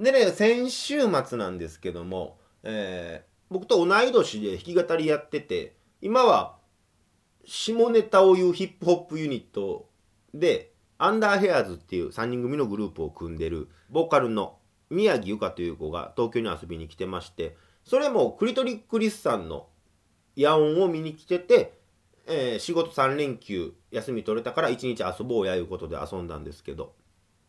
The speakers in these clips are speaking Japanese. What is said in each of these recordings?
でね先週末なんですけども、えー僕と同い年で弾き語りやってて今は下ネタを言うヒップホップユニットでアンダーヘアーズっていう3人組のグループを組んでるボーカルの宮城ゆかという子が東京に遊びに来てましてそれもクリトリックリスさんの野音を見に来てて、えー仕事3連休休み取れたから1日遊ぼうやいうことで遊んだんですけど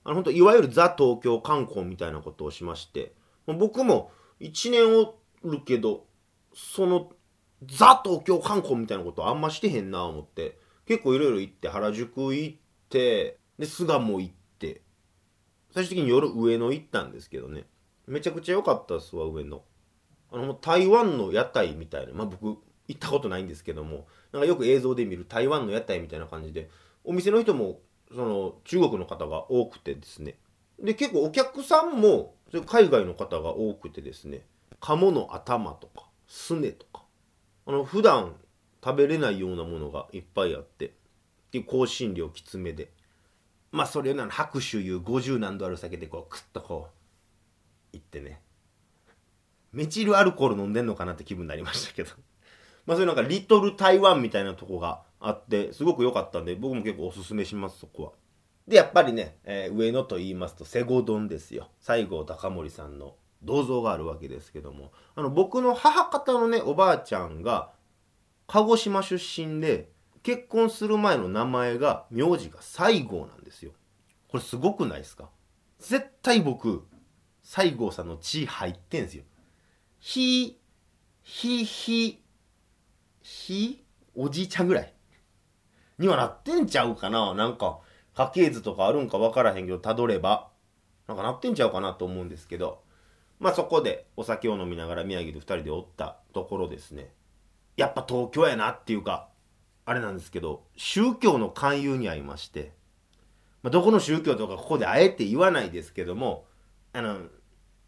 あの本当いわゆるザ東京観光みたいなことをしまして僕も1年おるけどそのザ東京観光みたいなことあんましてへんな思って結構いろいろ行って原宿行ってで巣鴨行って最終的に夜上野行ったんですけどね。めちゃくちゃ良かったっすわ上野。あの台湾の屋台みたいなまあ僕行ったことないんですけどもなんかよく映像で見る台湾の屋台みたいな感じでお店の人もその中国の方が多くてですね。で結構お客さんも海外の方が多くてですね。鴨の頭とかすねとか。あの普段食べれないようなものがいっぱいあって。で香辛料きつめで。まあそれをな拍手いう50何度ある酒でこうクッとこういってね。メチルアルコール飲んでんのかなって気分になりましたけど。まあそういうなんかリトル台湾みたいなとこがあってすごく良かったんで僕も結構おすすめしますそこは。でやっぱりね、えー上野と言いますとセゴドンですよ。西郷隆盛さんの銅像があるわけですけども。あの僕の母方のねおばあちゃんが鹿児島出身で結婚する前の名前が名字が西郷なんですよ。これすごくないですか？絶対僕西郷さんの血入ってんすよ。ひひひひおじいちゃんぐらい。にはなってんちゃうかな。なんか家系図とかあるんか分からへんけどたどれば。なんかなってんちゃうかなと思うんですけど。まあそこでお酒を飲みながら宮城で2人でおったところですね。やっぱ東京やなっていうかあれなんですけど宗教の勧誘に遭いまして、まあ、どこの宗教とかここであえて言わないですけどもあの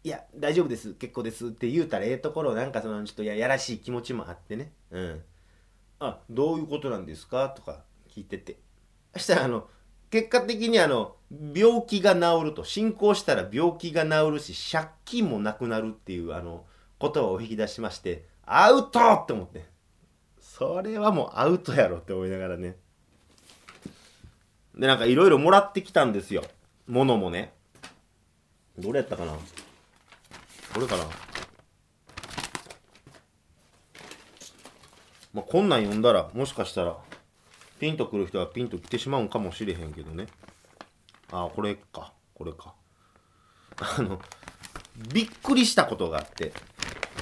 いや大丈夫です。結構です。って言うたらええところなんかそのちょっとややらしい気持ちもあってね。うん。あどういうことなんですか？とか聞いてて。そしたらあの結果的にあの病気が治ると進行したら病気が治るし借金もなくなるっていうあの言葉を引き出しましてアウトって思って。それはもうアウトやろって思いながらね。でなんかいろいろもらってきたんですよ。物もね。どれやったかな。これかな。まあこんなん読んだらもしかしたらピンとくる人はピンと来てしまうんかもしれへんけどね。あこれか。これか。あのびっくりしたことがあって、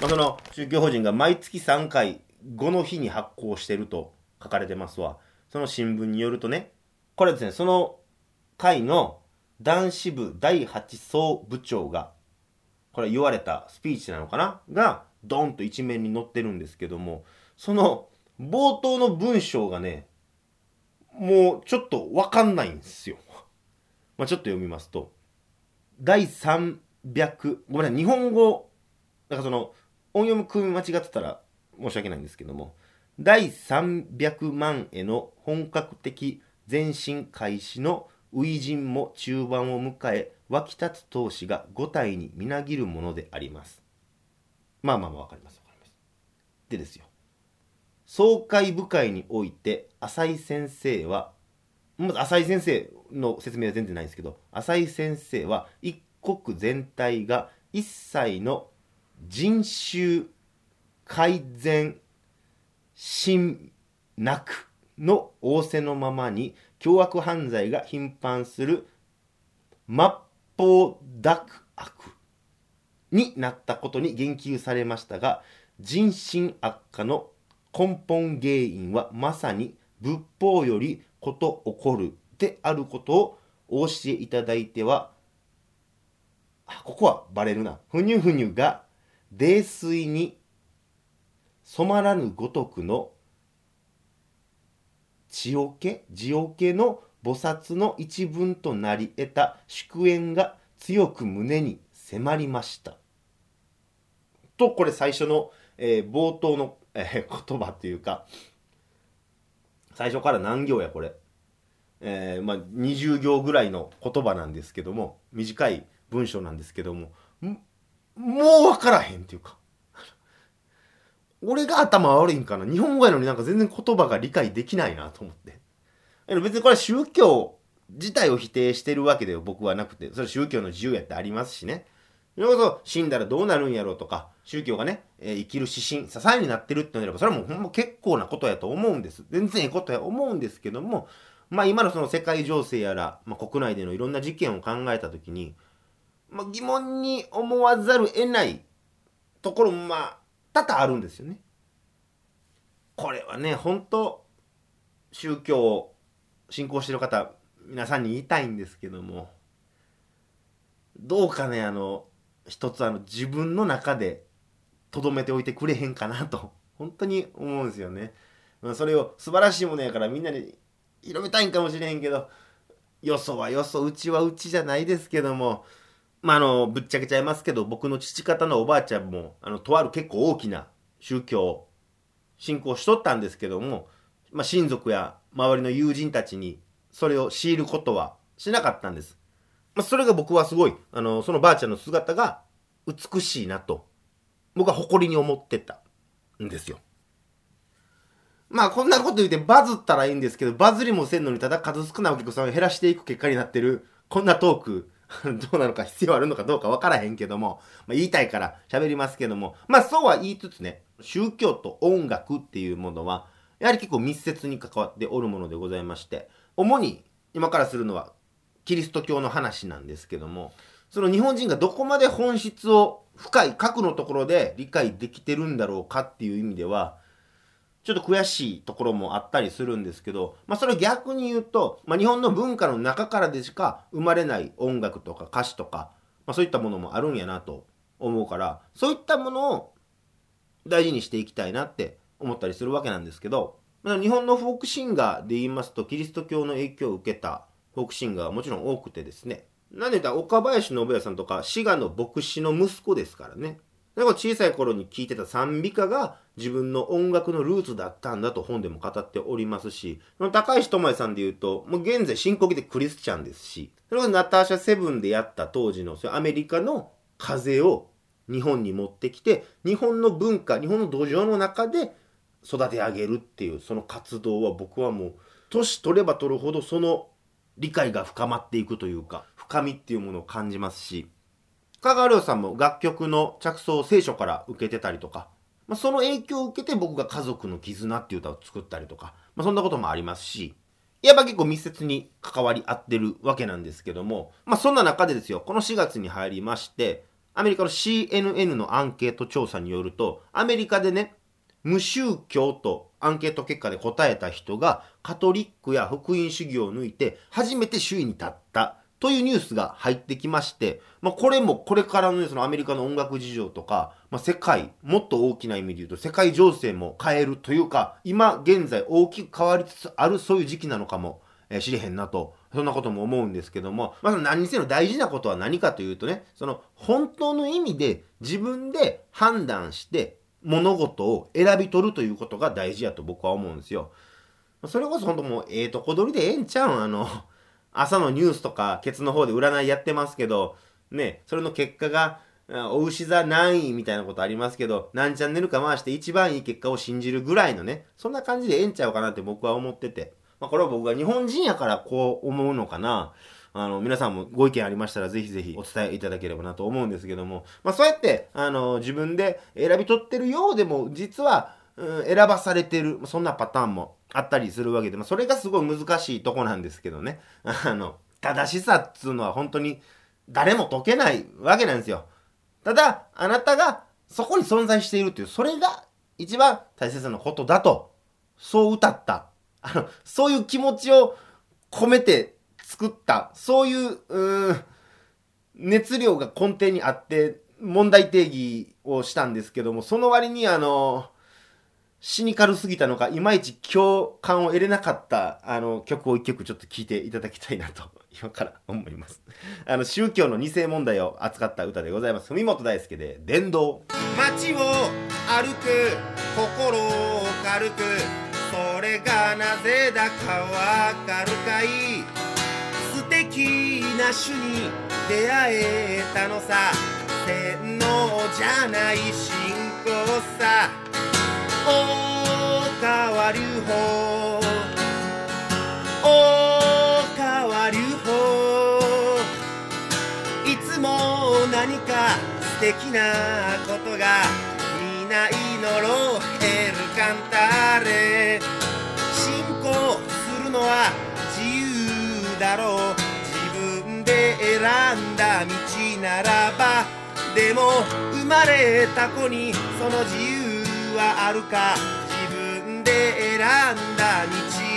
まあ、その宗教法人が毎月3回5の日に発行してると書かれてますわ。その新聞によるとねこれですねその会の男子部第8層部長がこれ言われたスピーチなのかな？がドンと一面に載ってるんですけどもその冒頭の文章がねもうちょっと分かんないんですよ。まあ、ちょっと読みますと。第300ごめんなさい。日本語だかその音読み組み間違ってたら申し訳ないんですけども。第300万への本格的前進開始の初陣も中盤を迎え湧き立つ闘志が五体にみなぎるものであります。まあまあまあわかります。わかります。でですよ。総会部会において浅井先生はまず浅井先生の説明は全然ないんですけど浅井先生は一国全体が一切の人種改善心なくの仰せのままに凶悪犯罪が頻繁する末法濁悪になったことに言及されましたが人心悪化の根本原因はまさに仏法よりこと起こるであることをお教えいただいてはあここはバレるな。ふにゅふにゅが泥酔に染まらぬごとくの血おけ地おけの菩薩の一文となり得た祝宴が強く胸に迫りました。とこれ最初の、えー冒頭の、えー言葉というか最初から何行やこれ、えーまあ、20行ぐらいの言葉なんですけども短い文章なんですけどももう分からへんっていうか俺が頭悪いんかな日本語やのになんか全然言葉が理解できないなと思って。別にこれは宗教自体を否定してるわけでは僕はなくて、それは宗教の自由やってありますしね。それこそ死んだらどうなるんやろうとか、宗教がね、えー、生きる指針、支えになってるってなれば、それはもうほんま結構なことやと思うんです。全然いいことや思うんですけども、まあ今のその世界情勢やら、まあ、国内でのいろんな事件を考えたときに、まあ、疑問に思わざる得ないところもまあ多々あるんですよね。これはね、本当宗教を信仰してる方、皆さんに言いたいんですけども、どうかね、あの、一つあの自分の中で留めておいてくれへんかなと、本当に思うんですよね。それを素晴らしいものやからみんなに広めたいんかもしれへんけど、よそはよそ、うちはうちじゃないですけども、まあ、の、ぶっちゃけちゃいますけど、僕の父方のおばあちゃんも、あの、とある結構大きな宗教を、信仰しとったんですけども、まあ、親族や周りの友人たちに、それを強いることはしなかったんです。まあ、それが僕はすごい、あの、そのばあちゃんの姿が美しいなと、僕は誇りに思ってたんですよ。まあこんなこと言ってバズったらいいんですけど、バズりもせんのにただ数少ないお客さんを減らしていく結果になってる、こんなトーク、どうなのか必要あるのかどうかわからへんけども、まあ、言いたいから喋りますけども、まあそうは言いつつね、宗教と音楽っていうものは、やはり結構密接に関わっておるものでございまして、主に今からするのはキリスト教の話なんですけども、その日本人がどこまで本質を深い核のところで理解できてるんだろうかっていう意味では、ちょっと悔しいところもあったりするんですけど、まあそれ逆に言うと、まあ日本の文化の中からでしか生まれない音楽とか歌詞とか、まあそういったものもあるんやなと思うから、そういったものを大事にしていきたいなって思ったりするわけなんですけど、まあ、日本のフォークシンガーで言いますと、キリスト教の影響を受けたフォークシンガーはもちろん多くてですね、なんで言ったら岡林信也さんとか滋賀の牧師の息子ですからね。だか小さい頃に聴いてた賛美歌が自分の音楽のルーツだったんだと本でも語っておりますし、高石智也さんで言うと、もう現在進行形でクリスチャンですし、それがナターシャセブンでやった当時のアメリカの風を日本に持ってきて、日本の文化、日本の土壌の中で育て上げるっていう、その活動は僕はもう、年取れば取るほどその理解が深まっていくというか、深みっていうものを感じますし、香川亮さんも楽曲の着想を聖書から受けてたりとか、まあ、その影響を受けて僕が家族の絆っていう歌を作ったりとか、まあ、そんなこともありますし、やっぱ結構密接に関わり合ってるわけなんですけども、まあそんな中でですよ、この4月に入りまして、アメリカの CNN のアンケート調査によると、アメリカでね、無宗教とアンケート結果で答えた人がカトリックや福音主義を抜いて初めて首位に立ったというニュースが入ってきまして、まあ、これもこれからのねそのアメリカの音楽事情とか、まあ、世界、もっと大きな意味で言うと世界情勢も変えるというか、今現在大きく変わりつつあるそういう時期なのかも、えー、知れへんなと、そんなことも思うんですけども、まず何にせよ大事なことは何かというとね、その本当の意味で自分で判断して物事を選び取るということが大事やと僕は思うんですよ。それこそ本当もうええとこ取りでええんちゃうんあの、朝のニュースとか、ケツの方で占いやってますけど、ね、それの結果が、お牛座何位みたいなことありますけど、何チャンネルか回して一番いい結果を信じるぐらいのね、そんな感じでええんちゃうかなって僕は思ってて。まあ、これは僕が日本人やからこう思うのかな。あの、皆さんもご意見ありましたらぜひぜひお伝えいただければなと思うんですけども、まあそうやって、あの、自分で選び取ってるようでも、実は、うん、選ばされてる、そんなパターンもあったりするわけで、まあ、それがすごい難しいとこなんですけどね。あの、正しさっつうのは本当に誰も解けないわけなんですよ。ただ、あなたがそこに存在しているという、それが一番大切なことだと、そう歌った。あの、そういう気持ちを込めて作った、そういう、う熱量が根底にあって、問題定義をしたんですけども、その割にあの、シニカルすぎたのか、いまいち共感を得れなかった、あの、曲を一曲ちょっと聴いていただきたいなと、今から思います。あの、宗教の二世問題を扱った歌でございます。文本大輔で、伝道。街を歩く、心を軽く、それがなぜだかわかるかい？素敵な主に出会えたのさ。洗脳じゃない信仰さ。大川隆法。大川隆法。いつも何か素敵なことがみないのろエルカンターレ。信仰するのは自由だろう。んだ道ならばでも生まれた子にその自由はあるか。自分で選んだ道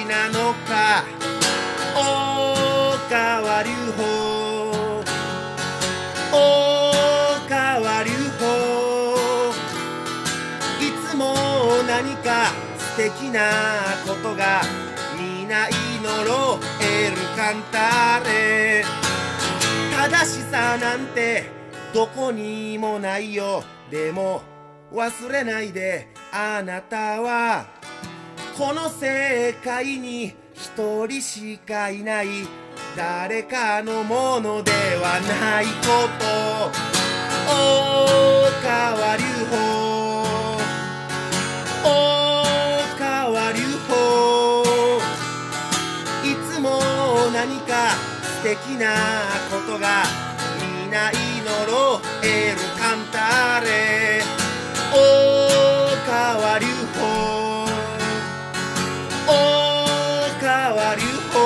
なのか。大川隆法大川隆法いつも何か素敵なことがみないのろエルカンターレ。正しさなんてどこにもないよ。でも忘れないであなたはこの世界に一人しかいない。誰かのものではないこと。素敵なことがみないのろエルカンターレ。大川隆法。大川隆法。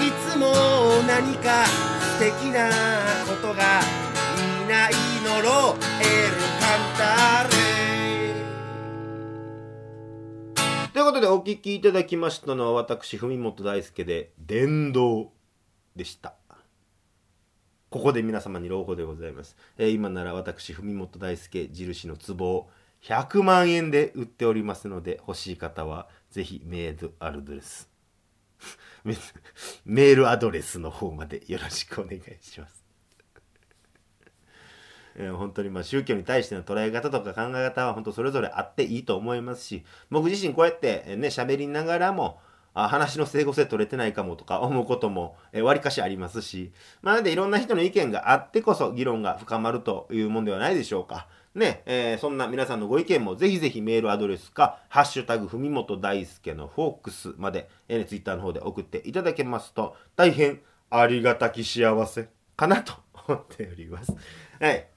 いつも何か素敵なことがみないのろエルカことでお聴きいただきましたのは私文本大輔で「伝道」でした。ここで皆様に朗報でございます、えー今なら私文本大輔印の壺を100万円で売っておりますので欲しい方はぜひメールアドレス。メールアドレスの方までよろしくお願いします。えー本当にまあ宗教に対しての捉え方とか考え方は本当それぞれあっていいと思いますし僕自身こうやってね喋りながらもあ話の整合性取れてないかもとか思うこともえーわりかしありますし、まあ、なのでいろんな人の意見があってこそ議論が深まるというもんではないでしょうか。ね、えーそんな皆さんのご意見もぜひぜひメールアドレスか、ハッシュタグふみもと大輔のフォークスまで、えー、ツイッターの方で送っていただけますと、大変ありがたき幸せかなと思っております。はい。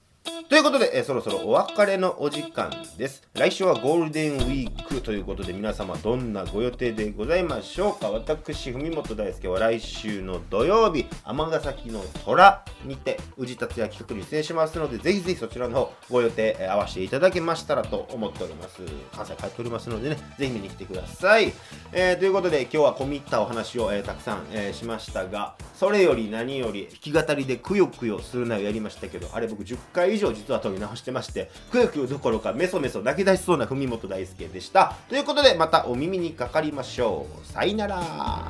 ということで、えーそろそろお別れのお時間です。来週はゴールデンウィークということで、皆様どんなご予定でございましょうか私、文本大輔は来週の土曜日、尼崎の虎にて、宇治達也企画に出演しますので、ぜひぜひそちらの方、ご予定、えー合わせていただけましたらと思っております。関西帰っておりますのでね、ぜひ見に来てください。えーということで、今日は込み入ったお話を、えたくさん、えーしましたが、それより何より弾き語りでくよくよするなをやりましたけど、あれ僕10回以上以上実は撮り直してまして、くよくよどころかメソメソ泣き出しそうな文元大輔でした。ということで、またお耳にかかりましょう。さよなら。